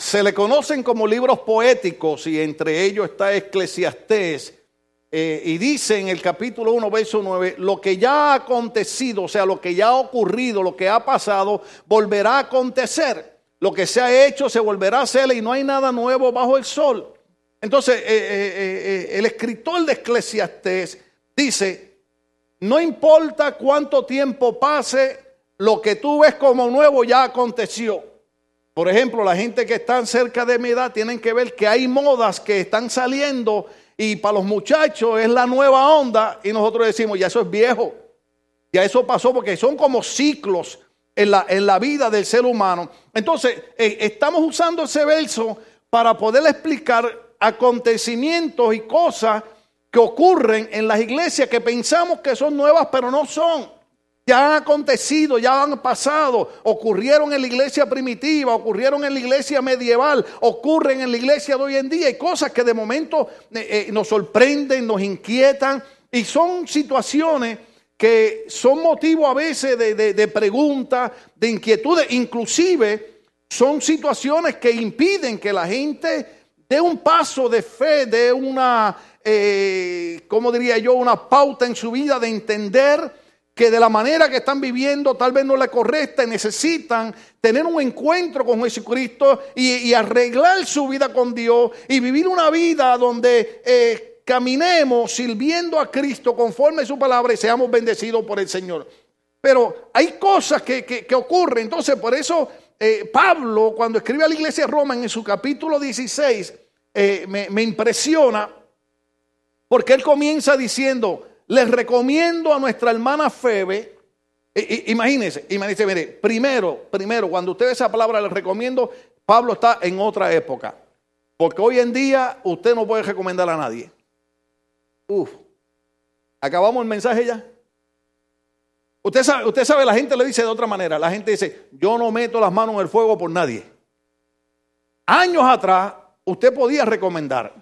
se le conocen como libros poéticos y entre ellos está Eclesiastés. Eh, y dice en el capítulo 1, verso 9, lo que ya ha acontecido, o sea, lo que ya ha ocurrido, lo que ha pasado, volverá a acontecer. Lo que se ha hecho se volverá a hacer y no hay nada nuevo bajo el sol. Entonces, eh, eh, el escritor de Eclesiastés dice, no importa cuánto tiempo pase, lo que tú ves como nuevo ya aconteció. Por ejemplo, la gente que está cerca de mi edad tienen que ver que hay modas que están saliendo y para los muchachos es la nueva onda y nosotros decimos, ya eso es viejo, ya eso pasó porque son como ciclos en la, en la vida del ser humano. Entonces, eh, estamos usando ese verso para poder explicar acontecimientos y cosas que ocurren en las iglesias que pensamos que son nuevas, pero no son ya han acontecido, ya han pasado, ocurrieron en la iglesia primitiva, ocurrieron en la iglesia medieval, ocurren en la iglesia de hoy en día. Hay cosas que de momento eh, eh, nos sorprenden, nos inquietan y son situaciones que son motivo a veces de, de, preguntas, de inquietudes, inclusive son situaciones que impiden que la gente dé un paso de fe, de una, eh, ¿cómo diría yo?, una pauta en su vida de entender que de la manera que están viviendo tal vez no la correcta y necesitan tener un encuentro con Jesucristo y, arreglar su vida con Dios y vivir una vida donde eh, caminemos sirviendo a Cristo conforme a su palabra y seamos bendecidos por el Señor. Pero hay cosas que, ocurren, entonces por eso eh, Pablo cuando escribe a la iglesia de Roma en su capítulo 16 eh, me impresiona porque él comienza diciendo, les recomiendo a nuestra hermana Febe, imagínense, imagínense, mire, primero, primero, cuando usted ve esa palabra, les recomiendo, Pablo está en otra época. Porque hoy en día usted no puede recomendar a nadie. Uf, acabamos el mensaje ya. Usted sabe, usted sabe, la gente le dice de otra manera. La gente dice, yo no meto las manos en el fuego por nadie. Años atrás, usted podía recomendar.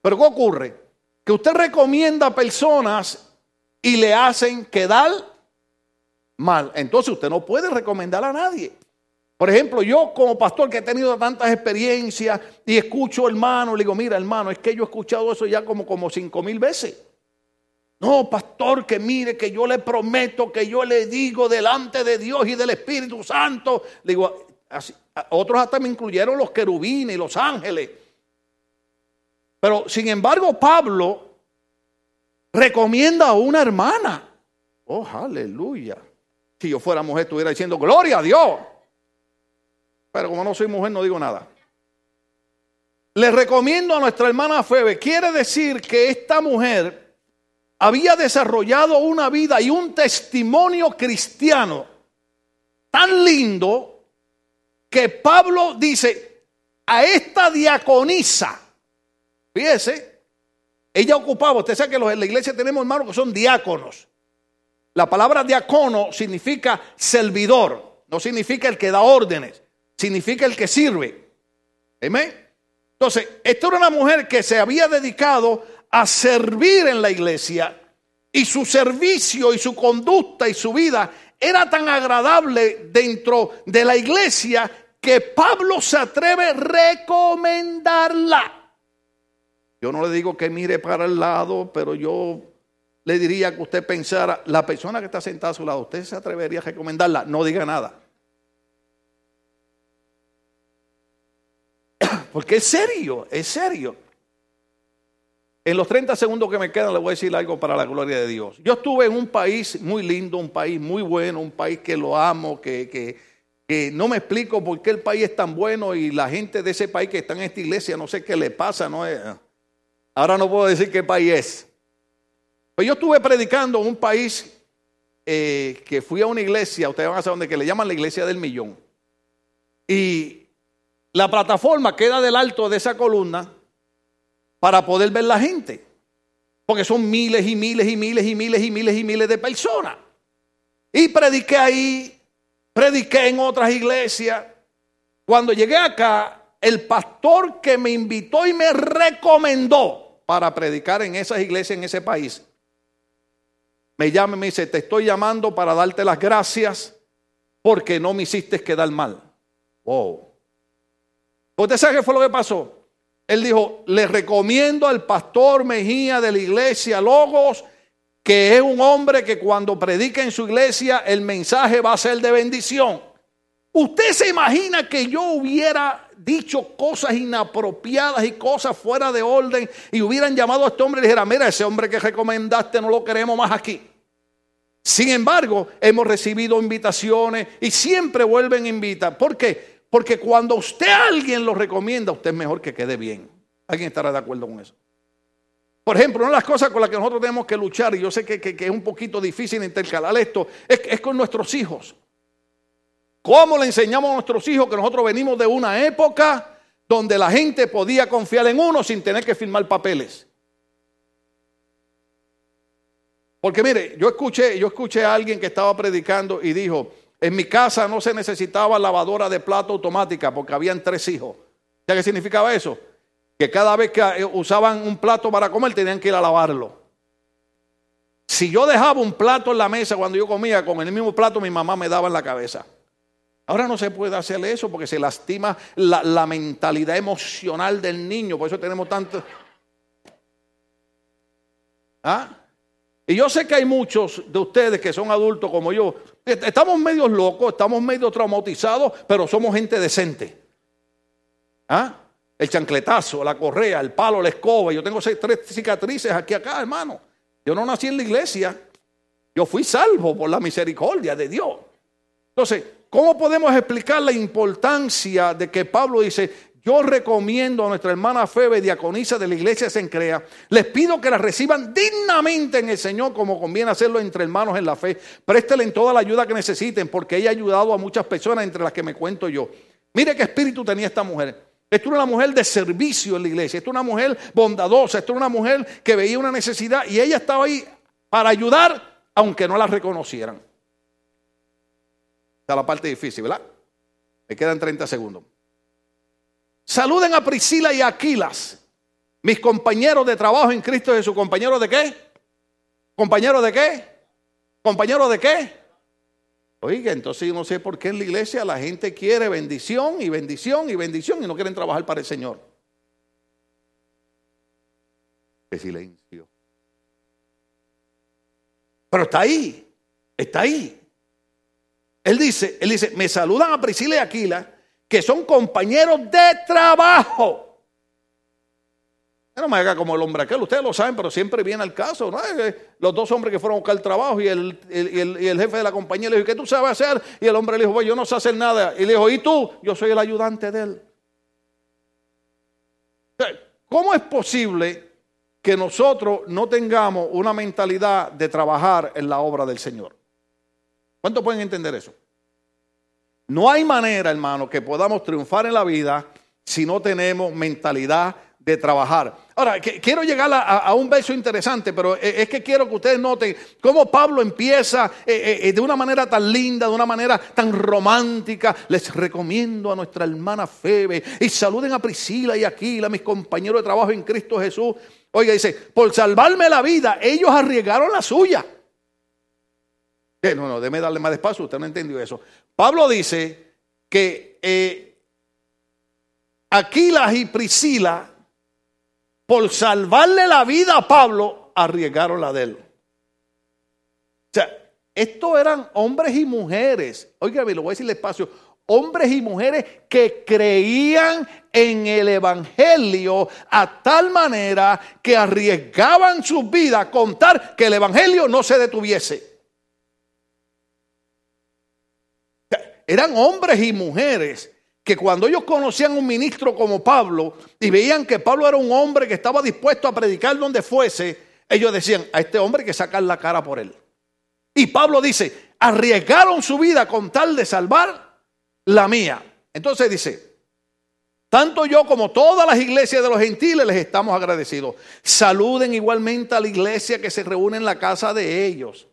Pero ¿qué ocurre? Que usted recomienda a personas y le hacen quedar mal. Entonces usted no puede recomendar a nadie. Por ejemplo, yo como pastor que he tenido tantas experiencias y escucho hermano, le digo, mira hermano, es que yo he escuchado eso ya como, como cinco mil veces. No, pastor, que mire, que yo le prometo, que yo le digo delante de Dios y del Espíritu Santo. Le digo, otros hasta me incluyeron los querubines y los ángeles. Pero sin embargo, Pablo recomienda a una hermana. Oh, aleluya. Si yo fuera mujer, estuviera diciendo, gloria a Dios. Pero como no soy mujer, no digo nada. Le recomiendo a nuestra hermana Febe. Quiere decir que esta mujer había desarrollado una vida y un testimonio cristiano tan lindo que Pablo dice, a esta diaconisa, Fíjese, ella ocupaba, usted sabe que en la iglesia tenemos hermanos que son diáconos. La palabra diácono significa servidor, no significa el que da órdenes, significa el que sirve. Amén. Entonces, esta era una mujer que se había dedicado a servir en la iglesia y su servicio y su conducta y su vida era tan agradable dentro de la iglesia que Pablo se atreve a recomendarla. Yo no le digo que mire para el lado, pero yo le diría que usted pensara, la persona que está sentada a su lado, ¿usted se atrevería a recomendarla? No diga nada. Porque es serio, es serio. En los 30 segundos que me quedan le voy a decir algo para la gloria de Dios. Yo estuve en un país muy lindo, un país muy bueno, un país que lo amo, que, que no me explico por qué el país es tan bueno y la gente de ese país que está en esta iglesia, no sé qué le pasa, no es... Ahora no puedo decir qué país es. Pues yo estuve predicando en un país eh, que fui a una iglesia, ustedes van a saber dónde, que le llaman la iglesia del millón. Y la plataforma queda del alto de esa columna para poder ver la gente. Porque son miles y miles y miles y miles y miles y miles de personas. Y prediqué ahí, prediqué en otras iglesias. Cuando llegué acá, el pastor que me invitó y me recomendó para predicar en esas iglesias en ese país, me llama y me dice, te estoy llamando para darte las gracias porque no me hiciste quedar mal. Wow. ¿Usted sabe qué fue lo que pasó? Él dijo, le recomiendo al pastor Mejía de la iglesia Logos, que es un hombre que cuando predica en su iglesia el mensaje va a ser de bendición. ¿Usted se imagina que yo hubiera dicho cosas inapropiadas y cosas fuera de orden y hubieran llamado a este hombre y le dijera, mira, ese hombre que recomendaste no lo queremos más aquí? Sin embargo, hemos recibido invitaciones y siempre vuelven a invitar. ¿Por qué? Porque cuando usted a alguien lo recomienda, usted es mejor que quede bien. ¿Alguien estará de acuerdo con eso? Por ejemplo, una de las cosas con las que nosotros tenemos que luchar, y yo sé que, es un poquito difícil intercalar esto, es, es con nuestros hijos. ¿Cómo le enseñamos a nuestros hijos que nosotros venimos de una época donde la gente podía confiar en uno sin tener que firmar papeles? Porque mire, yo escuché, yo escuché a alguien que estaba predicando y dijo, en mi casa no se necesitaba lavadora de plato automática porque habían tres hijos. ¿Ya qué significaba eso? Que cada vez que eh, usaban un plato para comer tenían que ir a lavarlo. Si yo dejaba un plato en la mesa cuando yo comía con el mismo plato, mi mamá me daba en la cabeza. Ahora no se puede hacer eso porque se lastima la, mentalidad emocional del niño. Por eso tenemos tanto... ¿Ah? Y yo sé que hay muchos de ustedes que son adultos como yo. Estamos medio locos, estamos medio traumatizados, pero somos gente decente. ¿Ah? El chancletazo, la correa, el palo, la escoba. Yo tengo tres cicatrices aquí acá, hermano. Yo no nací en la iglesia. Yo fui salvo por la misericordia de Dios. Entonces, ¿cómo podemos explicar la importancia de que Pablo dice, yo recomiendo a nuestra hermana Febe, diaconisa de la iglesia Sencrea, les pido que la reciban dignamente en el Señor, como conviene hacerlo entre hermanos en la fe. Préstelen toda la ayuda que necesiten, porque ella ha ayudado a muchas personas, entre las que me cuento yo. Mire qué espíritu tenía esta mujer. Esto era una mujer de servicio en la iglesia, esto era una mujer bondadosa, esto era una mujer que veía una necesidad y ella estaba ahí para ayudar, aunque no la reconocieran. La parte difícil, ¿verdad? Me quedan 30 segundos. Saluden a Priscila y a Aquilas, mis compañeros de trabajo en Cristo Jesús. ¿Compañeros de qué? ¿Compañeros de qué? ¿Compañeros de qué? Oiga, entonces yo no sé por qué en la iglesia la gente quiere bendición y bendición y bendición y no quieren trabajar para el Señor. Qué silencio. Pero está ahí, está ahí. Él dice, él dice, me saludan a Priscila y Aquila que son compañeros de trabajo. No me haga como el hombre aquel, ustedes lo saben, pero siempre viene al caso. ¿no? Los dos hombres que fueron a buscar el trabajo y el, jefe de la compañía le dijo, ¿qué tú sabes hacer? Y el hombre le dijo, pues yo no sé hacer nada. Y le dijo, ¿y tú? Yo soy el ayudante de él. ¿Cómo es posible que nosotros no tengamos una mentalidad de trabajar en la obra del Señor? ¿Cuántos pueden entender eso? No hay manera, hermano, que podamos triunfar en la vida si no tenemos mentalidad de trabajar. Ahora, quiero llegar a, un verso interesante, pero es que quiero que ustedes noten cómo Pablo empieza eh, eh, eh, de una manera tan linda, de una manera tan romántica. Les recomiendo a nuestra hermana Febe y saluden a Priscila y Aquila, mis compañeros de trabajo en Cristo Jesús. Oiga, dice, por salvarme la vida, ellos arriesgaron la suya. No, no, déme darle más despacio, usted no entendió eso. Pablo dice que eh, Aquilas y Priscila, por salvarle la vida a Pablo, arriesgaron la de él. O sea, estos eran hombres y mujeres, oígame, lo voy a decir despacio, hombres y mujeres que creían en el Evangelio a tal manera que arriesgaban su vida a contar que el Evangelio no se detuviese. Eran hombres y mujeres que cuando ellos conocían un ministro como Pablo y veían que Pablo era un hombre que estaba dispuesto a predicar donde fuese, ellos decían, a este hombre hay que sacar la cara por él. Y Pablo dice, arriesgaron su vida con tal de salvar la mía. Entonces dice, tanto yo como todas las iglesias de los gentiles les estamos agradecidos. Saluden igualmente a la iglesia que se reúne en la casa de ellos.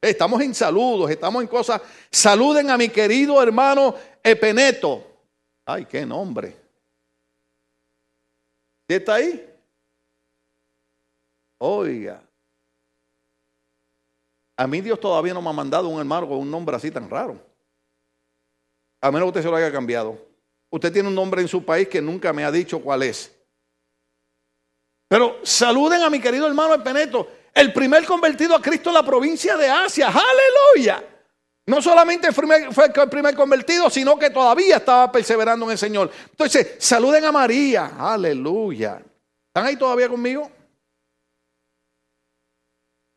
Estamos en saludos, estamos en cosas. Saluden a mi querido hermano Epeneto. Ay, qué nombre. ¿Qué está ahí? Oiga. A mí Dios todavía no me ha mandado un hermano con un nombre así tan raro. A menos que usted se lo haya cambiado. Usted tiene un nombre en su país que nunca me ha dicho cuál es. Pero saluden a mi querido hermano el Peneto, el primer convertido a Cristo en la provincia de Asia. Aleluya. No solamente fue el primer convertido, sino que todavía estaba perseverando en el Señor. Entonces, saluden a María. Aleluya. ¿Están ahí todavía conmigo?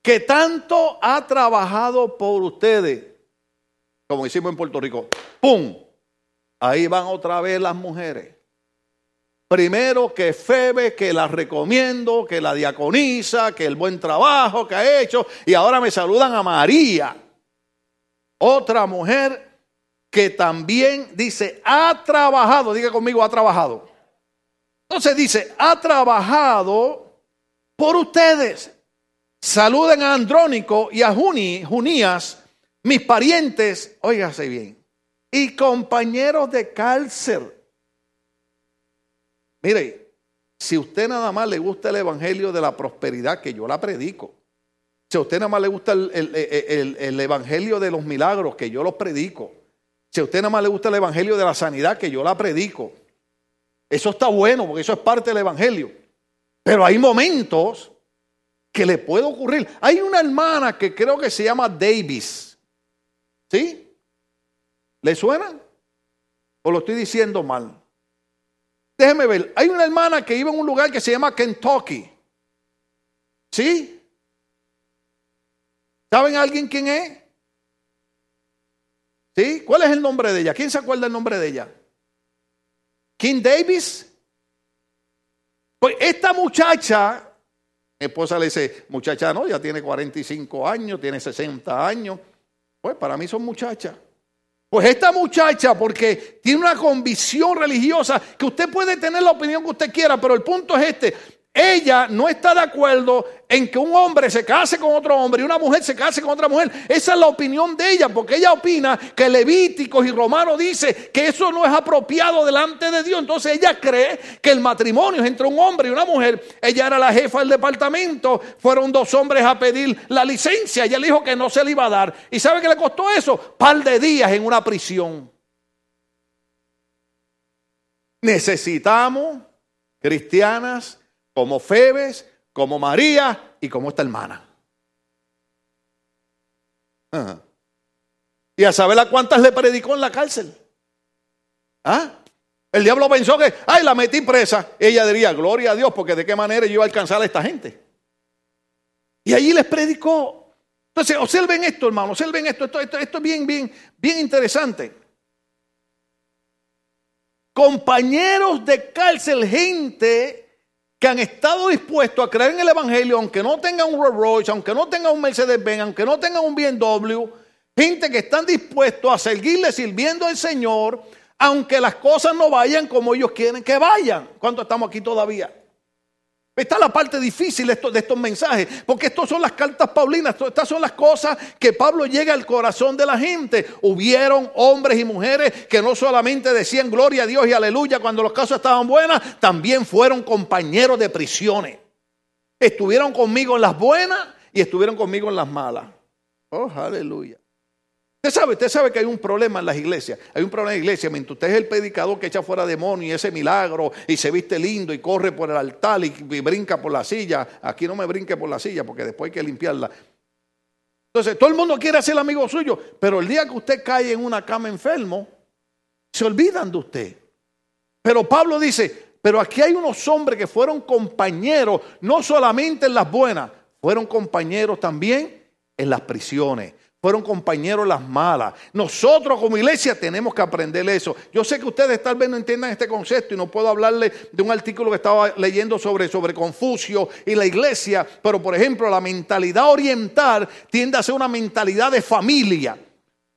Que tanto ha trabajado por ustedes. Como hicimos en Puerto Rico. ¡Pum! Ahí van otra vez las mujeres. Primero que Febe, que la recomiendo, que la diaconiza, que el buen trabajo que ha hecho. Y ahora me saludan a María otra mujer que también dice, ha trabajado, diga conmigo, ha trabajado. Entonces dice, ha trabajado por ustedes. Saluden a Andrónico y a Junías, mis parientes, óigase bien, y compañeros de cárcel. Mire, si usted nada más le gusta el evangelio de la prosperidad, que yo la predico, si a usted nada más le gusta el, evangelio de los milagros, que yo los predico. Si a usted nada más le gusta el evangelio de la sanidad, que yo la predico. Eso está bueno, porque eso es parte del evangelio. Pero hay momentos que le puede ocurrir. Hay una hermana que creo que se llama Davis. ¿Sí? ¿Le suena? ¿O lo estoy diciendo mal? Déjeme ver. Hay una hermana que iba en un lugar que se llama Kentucky. ¿Sí? ¿Saben alguien quién es? ¿Sí? ¿Cuál es el nombre de ella? ¿Quién se acuerda el nombre de ella? King Davis. Pues esta muchacha, mi esposa le dice, muchacha no, ya tiene 45 años, tiene 60 años. Pues para mí son muchachas. Pues esta muchacha, porque tiene una convicción religiosa, que usted puede tener la opinión que usted quiera, pero el punto es este, ella no está de acuerdo en que un hombre se case con otro hombre y una mujer se case con otra mujer. Esa es la opinión de ella, porque ella opina que Levíticos y Romanos dice que eso no es apropiado delante de Dios. Entonces ella cree que el matrimonio es entre un hombre y una mujer. Ella era la jefa del departamento, fueron dos hombres a pedir la licencia. Ella le dijo que no se le iba a dar. ¿Y sabe qué le costó eso? Par de días en una prisión. Necesitamos cristianas como Febes, como María y como esta hermana. Y a saber a cuántas le predicó en la cárcel. ¿Ah? El diablo pensó que, ay, la metí presa. Ella diría, gloria a Dios, porque de qué manera yo iba a alcanzar a esta gente. Y allí les predicó. Entonces, observen esto, hermano, observen esto. Esto, esto, esto es bien, bien, bien interesante. Compañeros de cárcel, gente que han estado dispuestos a creer en el Evangelio, aunque no tengan un Rolls Royce, aunque no tengan un Mercedes-Benz, aunque no tengan un BMW, gente que están dispuestos a seguirle sirviendo al Señor, aunque las cosas no vayan como ellos quieren que vayan. ¿Cuánto estamos aquí todavía? Está la parte difícil de estos, mensajes, porque estas son las cartas paulinas, estas son las cosas que Pablo llega al corazón de la gente. Hubieron hombres y mujeres que no solamente decían gloria a Dios y aleluya cuando los casos estaban buenos, también fueron compañeros de prisiones. Estuvieron conmigo en las buenas y estuvieron conmigo en las malas. Oh, aleluya. Usted sabe, usted sabe que hay un problema en las iglesias. Hay un problema en la iglesia. Mientras usted es el predicador que echa fuera demonios y ese milagro y se viste lindo y corre por el altar y, brinca por la silla. Aquí no me brinque por la silla porque después hay que limpiarla. Entonces, todo el mundo quiere ser amigo suyo, pero el día que usted cae en una cama enfermo, se olvidan de usted. Pero Pablo dice, pero aquí hay unos hombres que fueron compañeros, no solamente en las buenas, fueron compañeros también en las prisiones fueron compañeros las malas. Nosotros como iglesia tenemos que aprender eso. Yo sé que ustedes tal vez no entiendan este concepto y no puedo hablarle de un artículo que estaba leyendo sobre, sobre Confucio y la iglesia, pero por ejemplo la mentalidad oriental tiende a ser una mentalidad de familia.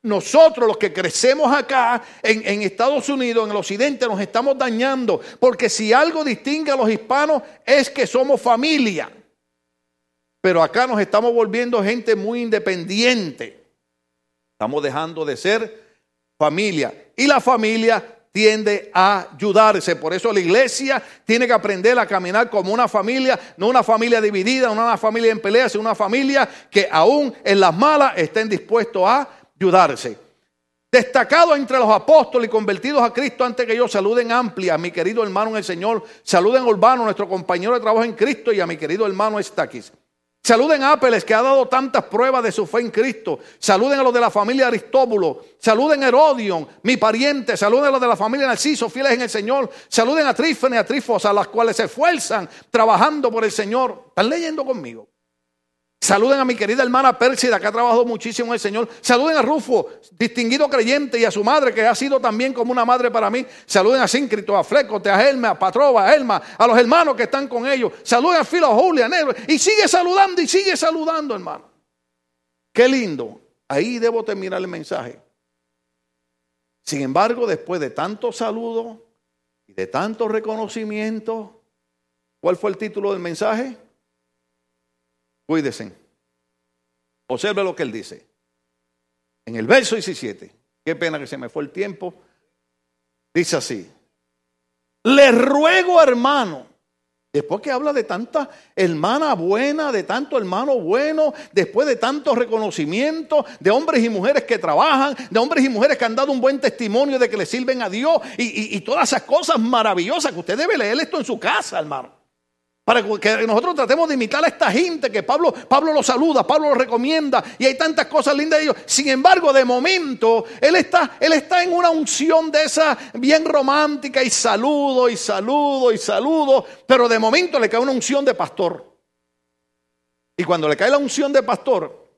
Nosotros los que crecemos acá en, en, Estados Unidos, en el occidente, nos estamos dañando. Porque si algo distingue a los hispanos es que somos familia. Pero acá nos estamos volviendo gente muy independiente. Estamos dejando de ser familia. Y la familia tiende a ayudarse. Por eso la iglesia tiene que aprender a caminar como una familia, no una familia dividida, no una familia en peleas, sino una familia que aún en las malas estén dispuestos a ayudarse. destacados entre los apóstoles y convertidos a Cristo antes que yo, saluden amplia mi querido hermano en el Señor, saluden Urbano, nuestro compañero de trabajo en Cristo, y a mi querido hermano Estaquis. Saluden a Apeles, que ha dado tantas pruebas de su fe en Cristo. Saluden a los de la familia Aristóbulo. Saluden a Herodion, mi pariente. Saluden a los de la familia Narciso, fieles en el Señor. Saluden a Trífene, a Trifos, a las cuales se esfuerzan trabajando por el Señor. ¿Están leyendo conmigo? Saluden a mi querida hermana Pérsida, que ha trabajado muchísimo en el Señor. Saluden a Rufo, distinguido creyente, y a su madre, que ha sido también como una madre para mí. Saluden a Síncrito, a Flecote, a Elma, a Patrova, a Elma, a los hermanos que están con ellos. Saluden a Filo, a Julia, a Nero. Y sigue saludando y sigue saludando, hermano. Qué lindo. Ahí debo terminar el mensaje. Sin embargo, después de tanto saludo y de tanto reconocimiento, ¿cuál fue el título del mensaje? Cuídese. Observe lo que él dice. En el verso 17, qué pena que se me fue el tiempo, dice así, le ruego hermano, después que habla de tanta hermana buena, de tanto hermano bueno, después de tanto reconocimiento de hombres y mujeres que trabajan, de hombres y mujeres que han dado un buen testimonio de que le sirven a Dios y, y todas esas cosas maravillosas que usted debe leer esto en su casa, hermano. Para que nosotros tratemos de imitar a esta gente que Pablo, Pablo lo saluda, Pablo lo recomienda y hay tantas cosas lindas de ellos. Sin embargo, de momento, él está, él está en una unción de esa bien romántica y saludo y saludo y saludo, pero de momento le cae una unción de pastor. Y cuando le cae la unción de pastor,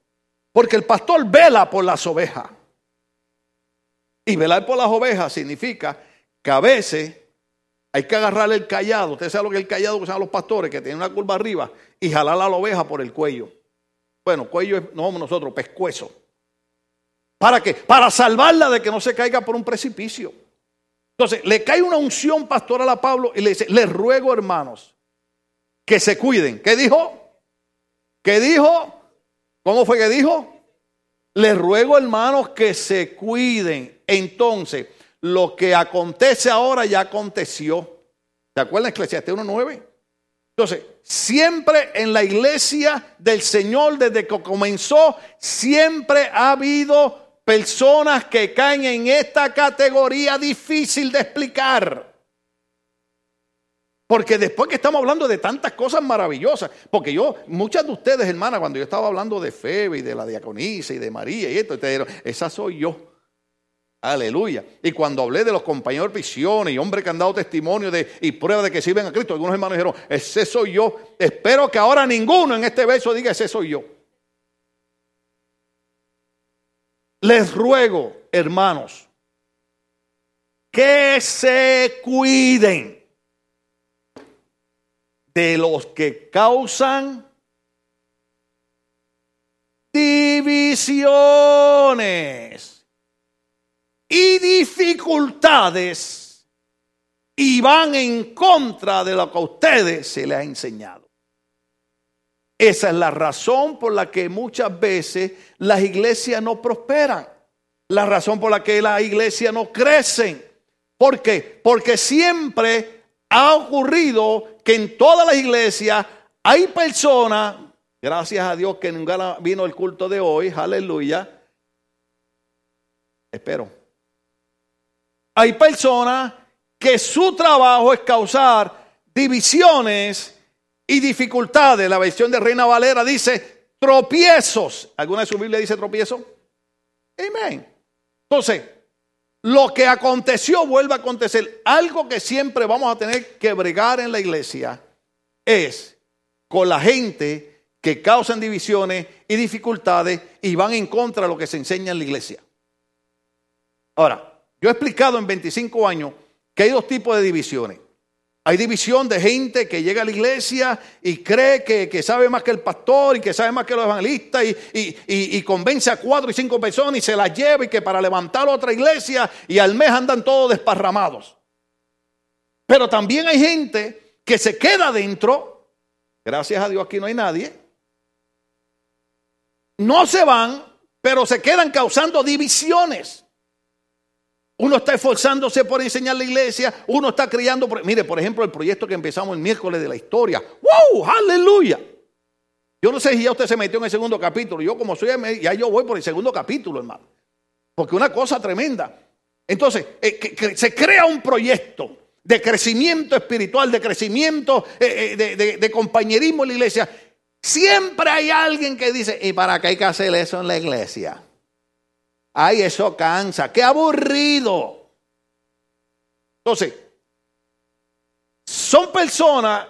porque el pastor vela por las ovejas. Y velar por las ovejas significa que a veces hay que agarrar el callado. Usted sabe lo que es el callado que usan los pastores, que tiene una curva arriba, y jalar a la oveja por el cuello. Bueno, cuello es, no somos nosotros, pescuezo. ¿Para qué? Para salvarla de que no se caiga por un precipicio. Entonces, le cae una unción pastoral a Pablo y le dice, les ruego hermanos, que se cuiden. ¿Qué dijo? ¿Qué dijo? ¿Cómo fue que dijo? Les ruego hermanos que se cuiden. Entonces, lo que acontece ahora ya aconteció. ¿Se acuerdan Eclesiastes 1.9? Entonces, siempre en la iglesia del Señor, desde que comenzó, siempre ha habido personas que caen en esta categoría difícil de explicar. Porque después que estamos hablando de tantas cosas maravillosas, porque yo, muchas de ustedes, hermanas, cuando yo estaba hablando de Febe y de la diaconisa y de María y esto, ustedes dijeron, esa soy yo. Aleluya. Y cuando hablé de los compañeros de prisiones y hombres que han dado testimonio de, y prueba de que sirven a Cristo, algunos hermanos dijeron, ese soy yo. Espero que ahora ninguno en este verso diga, ese soy yo. Les ruego, hermanos, que se cuiden de los que causan divisiones y dificultades y van en contra de lo que a ustedes se les ha enseñado. Esa es la razón por la que muchas veces las iglesias no prosperan. La razón por la que las iglesias no crecen. ¿Por qué? Porque siempre ha ocurrido que en todas las iglesias hay personas, gracias a Dios que nunca vino el culto de hoy, aleluya. Espero hay personas que su trabajo es causar divisiones y dificultades. La versión de Reina Valera dice tropiezos. ¿Alguna de su Biblia dice tropiezo? Amén. Entonces, lo que aconteció vuelve a acontecer. Algo que siempre vamos a tener que bregar en la iglesia es con la gente que causan divisiones y dificultades y van en contra de lo que se enseña en la iglesia. Ahora, yo he explicado en 25 años que hay dos tipos de divisiones. Hay división de gente que llega a la iglesia y cree que, sabe más que el pastor y que sabe más que los evangelistas y, y, convence a cuatro y cinco personas y se las lleva y que para levantar otra iglesia y al mes andan todos desparramados. Pero también hay gente que se queda dentro, gracias a Dios aquí no hay nadie, no se van, pero se quedan causando divisiones. Uno está esforzándose por enseñar la iglesia, uno está criando. mire, por ejemplo, el proyecto que empezamos el miércoles de la historia. ¡Wow! ¡Aleluya! Yo no sé si ya usted se metió en el segundo capítulo. Yo, como soy, ya yo voy por el segundo capítulo, hermano. Porque una cosa tremenda. Entonces, eh, se crea un proyecto de crecimiento espiritual, de crecimiento, eh, eh, de, compañerismo en la iglesia. Siempre hay alguien que dice, ¿y para qué hay que hacer eso en la iglesia? Ay, eso cansa, qué aburrido. Entonces, son personas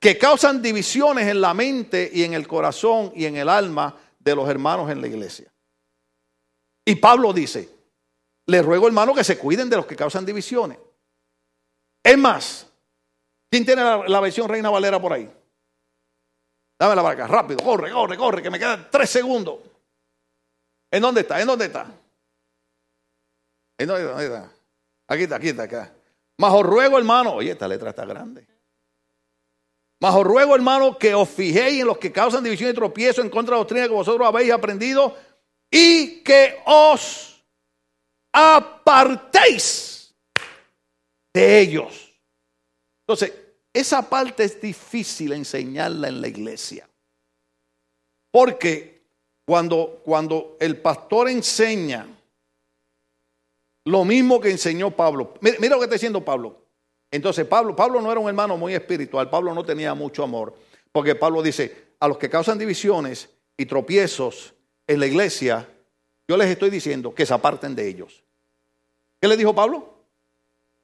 que causan divisiones en la mente y en el corazón y en el alma de los hermanos en la iglesia. Y Pablo dice, les ruego hermano que se cuiden de los que causan divisiones. Es más, ¿quién tiene la, versión Reina Valera por ahí? Dame la barca, rápido, corre, corre, corre, que me quedan tres segundos. ¿En dónde está? ¿En dónde está? Aquí está, aquí está, acá. Más os ruego, hermano, oye, esta letra está grande. Más os ruego, hermano, que os fijéis en los que causan división y tropiezo en contra de la doctrina que vosotros habéis aprendido y que os apartéis de ellos. Entonces, esa parte es difícil enseñarla en la iglesia. Porque cuando, cuando el pastor enseña lo mismo que enseñó Pablo, mira, lo que está diciendo Pablo. Entonces Pablo, Pablo no era un hermano muy espiritual, Pablo no tenía mucho amor, porque Pablo dice, a los que causan divisiones y tropiezos en la iglesia, yo les estoy diciendo que se aparten de ellos. ¿Qué le dijo Pablo?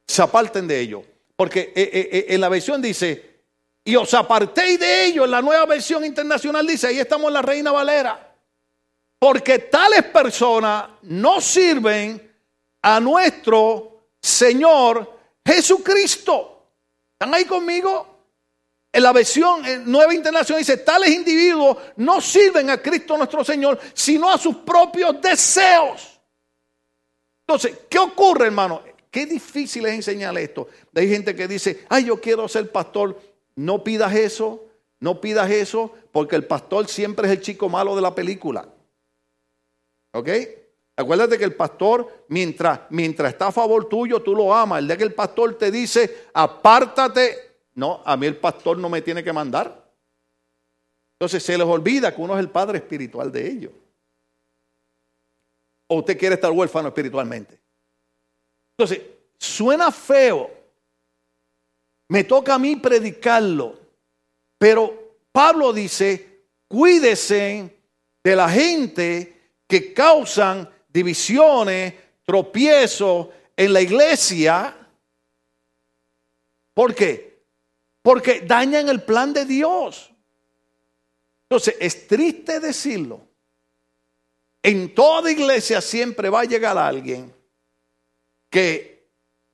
Se aparten de ellos. Porque eh, eh, eh, en la versión dice, y os apartéis de ellos, en la nueva versión internacional dice, ahí estamos en la Reina Valera. Porque tales personas no sirven a nuestro Señor Jesucristo. ¿Están ahí conmigo? En la versión nueva internacional dice, tales individuos no sirven a Cristo nuestro Señor, sino a sus propios deseos. Entonces, ¿qué ocurre, hermano? Qué difícil es enseñar esto. Hay gente que dice, ay, yo quiero ser pastor. No pidas eso, no pidas eso, porque el pastor siempre es el chico malo de la película. ¿Ok? Acuérdate que el pastor, mientras, mientras está a favor tuyo, tú lo amas. El día que el pastor te dice, apártate, no, a mí el pastor no me tiene que mandar. Entonces se les olvida que uno es el padre espiritual de ellos. O usted quiere estar huérfano espiritualmente. Entonces, suena feo. Me toca a mí predicarlo. Pero Pablo dice, cuídese de la gente que causan divisiones, tropiezos en la iglesia. ¿Por qué? Porque dañan el plan de Dios. Entonces, es triste decirlo. En toda iglesia siempre va a llegar alguien que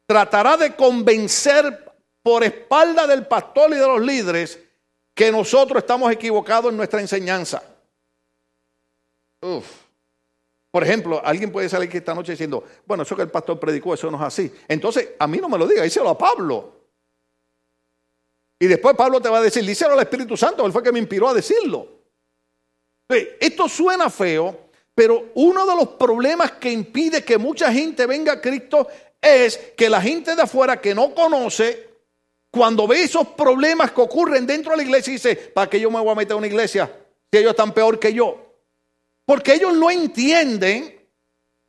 tratará de convencer por espalda del pastor y de los líderes que nosotros estamos equivocados en nuestra enseñanza. Uf. Por ejemplo, alguien puede salir aquí esta noche diciendo, bueno, eso que el pastor predicó, eso no es así. Entonces, a mí no me lo diga, díselo a Pablo. Y después Pablo te va a decir, díselo al Espíritu Santo, él fue que me inspiró a decirlo. Esto suena feo, pero uno de los problemas que impide que mucha gente venga a Cristo es que la gente de afuera que no conoce, cuando ve esos problemas que ocurren dentro de la iglesia, dice, ¿para qué yo me voy a meter a una iglesia si ellos están peor que yo? Porque ellos no entienden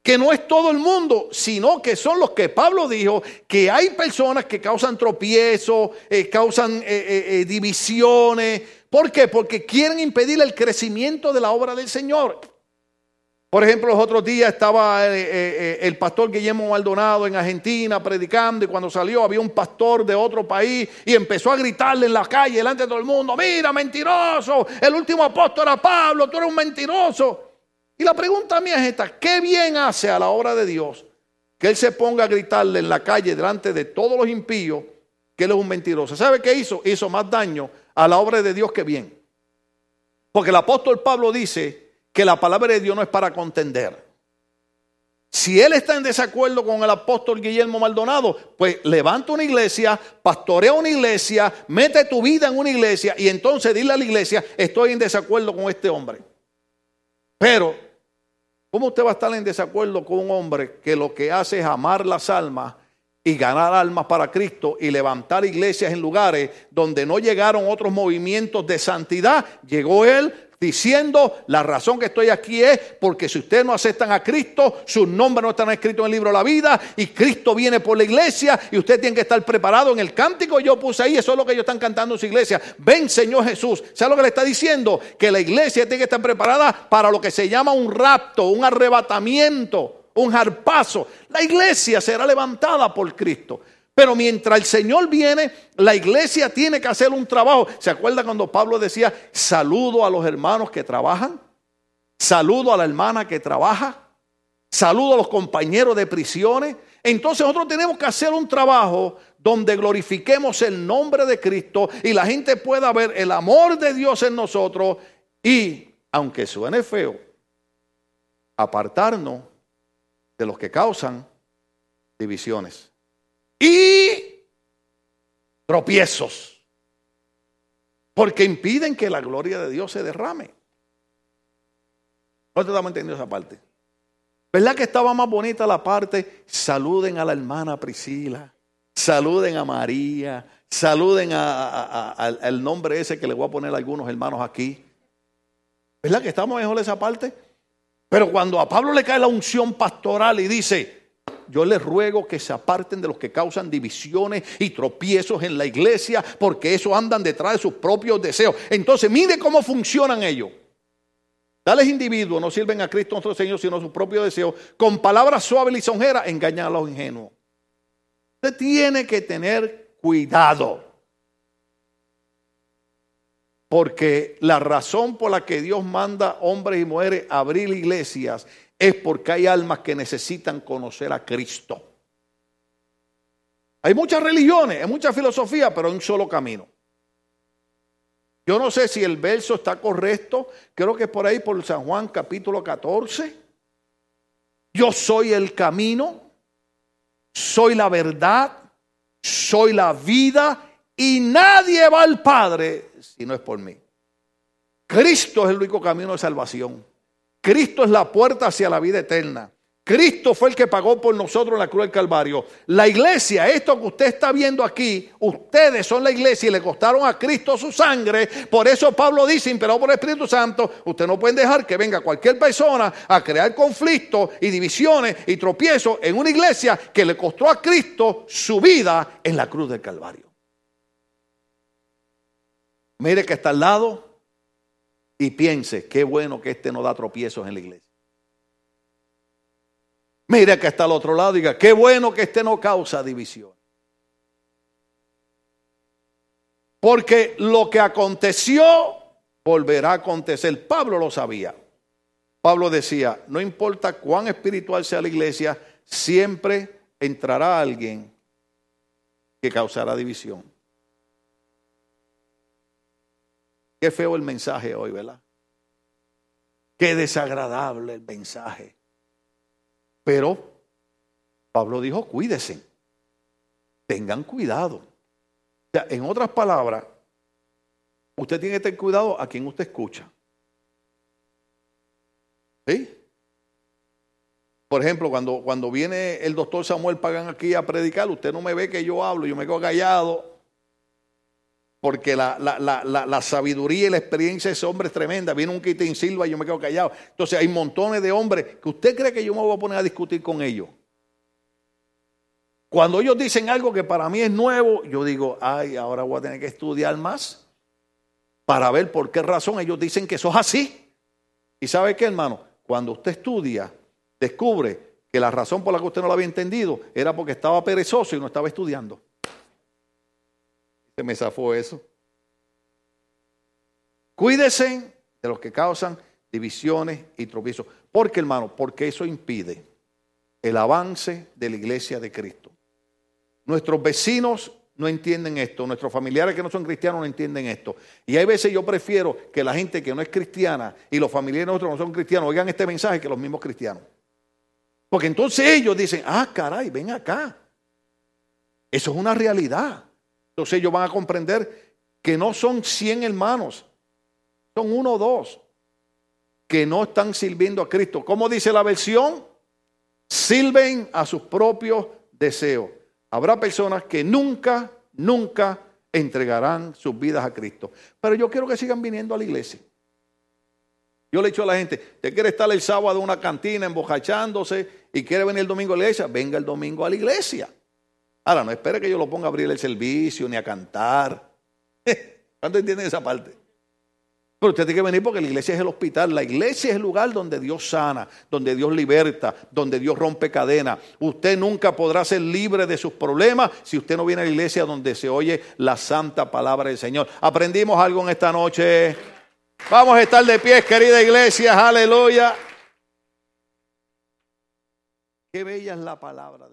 que no es todo el mundo, sino que son los que Pablo dijo, que hay personas que causan tropiezos, eh, causan eh, eh, divisiones. ¿Por qué? Porque quieren impedir el crecimiento de la obra del Señor. Por ejemplo, los otros días estaba el pastor Guillermo Maldonado en Argentina predicando y cuando salió había un pastor de otro país y empezó a gritarle en la calle delante de todo el mundo, mira, mentiroso, el último apóstol era Pablo, tú eres un mentiroso. Y la pregunta mía es esta, ¿qué bien hace a la obra de Dios que Él se ponga a gritarle en la calle delante de todos los impíos que Él es un mentiroso? ¿Sabe qué hizo? Hizo más daño a la obra de Dios que bien. Porque el apóstol Pablo dice que la palabra de Dios no es para contender. Si él está en desacuerdo con el apóstol Guillermo Maldonado, pues levanta una iglesia, pastorea una iglesia, mete tu vida en una iglesia y entonces dile a la iglesia, estoy en desacuerdo con este hombre. Pero ¿Cómo usted va a estar en desacuerdo con un hombre que lo que hace es amar las almas y ganar almas para Cristo y levantar iglesias en lugares donde no llegaron otros movimientos de santidad? Llegó él, diciendo, la razón que estoy aquí es porque si ustedes no aceptan a Cristo, sus nombres no están escritos en el libro de la vida y Cristo viene por la iglesia y ustedes tienen que estar preparados en el cántico yo puse ahí, eso es lo que ellos están cantando en su iglesia. Ven Señor Jesús. ¿Sabe lo que le está diciendo? Que la iglesia tiene que estar preparada para lo que se llama un rapto, un arrebatamiento, un jarpazo. La iglesia será levantada por Cristo. Pero mientras el Señor viene, la iglesia tiene que hacer un trabajo. ¿Se acuerda cuando Pablo decía, saludo a los hermanos que trabajan? Saludo a la hermana que trabaja. Saludo a los compañeros de prisiones. Entonces nosotros tenemos que hacer un trabajo donde glorifiquemos el nombre de Cristo y la gente pueda ver el amor de Dios en nosotros y, aunque suene feo, apartarnos de los que causan divisiones tropiezos, porque impiden que la gloria de Dios se derrame. No te estamos entendiendo esa parte. ¿Verdad que estaba más bonita la parte? Saluden a la hermana Priscila, saluden a María, saluden al nombre ese que le voy a poner a algunos hermanos aquí. ¿Verdad que estamos mejor esa parte? Pero cuando a Pablo le cae la unción pastoral y dice, yo les ruego que se aparten de los que causan divisiones y tropiezos en la iglesia, porque eso andan detrás de sus propios deseos. Entonces, mire cómo funcionan ellos. Tales individuos no sirven a Cristo nuestro Señor, sino a sus propios deseos. Con palabras suaves y lisonjeras engañan a los ingenuos. Usted tiene que tener cuidado. Porque la razón por la que Dios manda hombres y mujeres a abrir iglesias es porque hay almas que necesitan conocer a Cristo. Hay muchas religiones, hay mucha filosofía, pero hay un solo camino. Yo no sé si el verso está correcto, creo que es por ahí por San Juan capítulo 14. Yo soy el camino, soy la verdad, soy la vida y nadie va al Padre si no es por mí. Cristo es el único camino de salvación. Cristo es la puerta hacia la vida eterna. Cristo fue el que pagó por nosotros la cruz del Calvario. La iglesia, esto que usted está viendo aquí, ustedes son la iglesia y le costaron a Cristo su sangre. Por eso Pablo dice, imperado por el Espíritu Santo, usted no pueden dejar que venga cualquier persona a crear conflictos y divisiones y tropiezos en una iglesia que le costó a Cristo su vida en la cruz del Calvario. Mire que está al lado y piense, qué bueno que este no da tropiezos en la iglesia. Mire que está al otro lado diga, qué bueno que este no causa división. Porque lo que aconteció volverá a acontecer. Pablo lo sabía. Pablo decía, no importa cuán espiritual sea la iglesia, siempre entrará alguien que causará división. Qué feo el mensaje hoy, ¿verdad? Qué desagradable el mensaje. Pero Pablo dijo, cuídese, tengan cuidado. O sea, en otras palabras, usted tiene que tener cuidado a quien usted escucha. ¿Sí? Por ejemplo, cuando, cuando viene el doctor Samuel Pagan aquí a predicar, usted no me ve que yo hablo, yo me quedo callado porque la, sabiduría y la experiencia de ese hombre es tremenda. Viene un Quitín Silva y yo me quedo callado. Entonces hay montones de hombres que usted cree que yo me voy a poner a discutir con ellos. Cuando ellos dicen algo que para mí es nuevo, yo digo, ay, ahora voy a tener que estudiar más para ver por qué razón ellos dicen que eso es así. ¿Y sabe qué, hermano? Cuando usted estudia, descubre que la razón por la que usted no lo había entendido era porque estaba perezoso y no estaba estudiando me zafó eso. Cuídese de los que causan divisiones y tropiezos. ¿Por qué, hermano? Porque eso impide el avance de la iglesia de Cristo. Nuestros vecinos no entienden esto, nuestros familiares que no son cristianos no entienden esto. Y hay veces yo prefiero que la gente que no es cristiana y los familiares nuestros no son cristianos oigan este mensaje que los mismos cristianos. Porque entonces ellos dicen, ah, caray, ven acá. Eso es una realidad. Entonces ellos van a comprender que no son 100 hermanos, son uno o dos que no están sirviendo a Cristo. ¿Cómo dice la versión? Sirven a sus propios deseos. Habrá personas que nunca, nunca entregarán sus vidas a Cristo. Pero yo quiero que sigan viniendo a la iglesia. Yo le he dicho a la gente, ¿te quiere estar el sábado en una cantina embojachándose y quiere venir el domingo a la iglesia? Venga el domingo a la iglesia. Ahora, no espere que yo lo ponga a abrir el servicio ni a cantar. ¿Cuánto entienden esa parte? Pero usted tiene que venir porque la iglesia es el hospital. La iglesia es el lugar donde Dios sana, donde Dios liberta, donde Dios rompe cadenas. Usted nunca podrá ser libre de sus problemas si usted no viene a la iglesia donde se oye la santa palabra del Señor. ¿Aprendimos algo en esta noche? Vamos a estar de pie, querida iglesia. Aleluya. Qué bella es la palabra.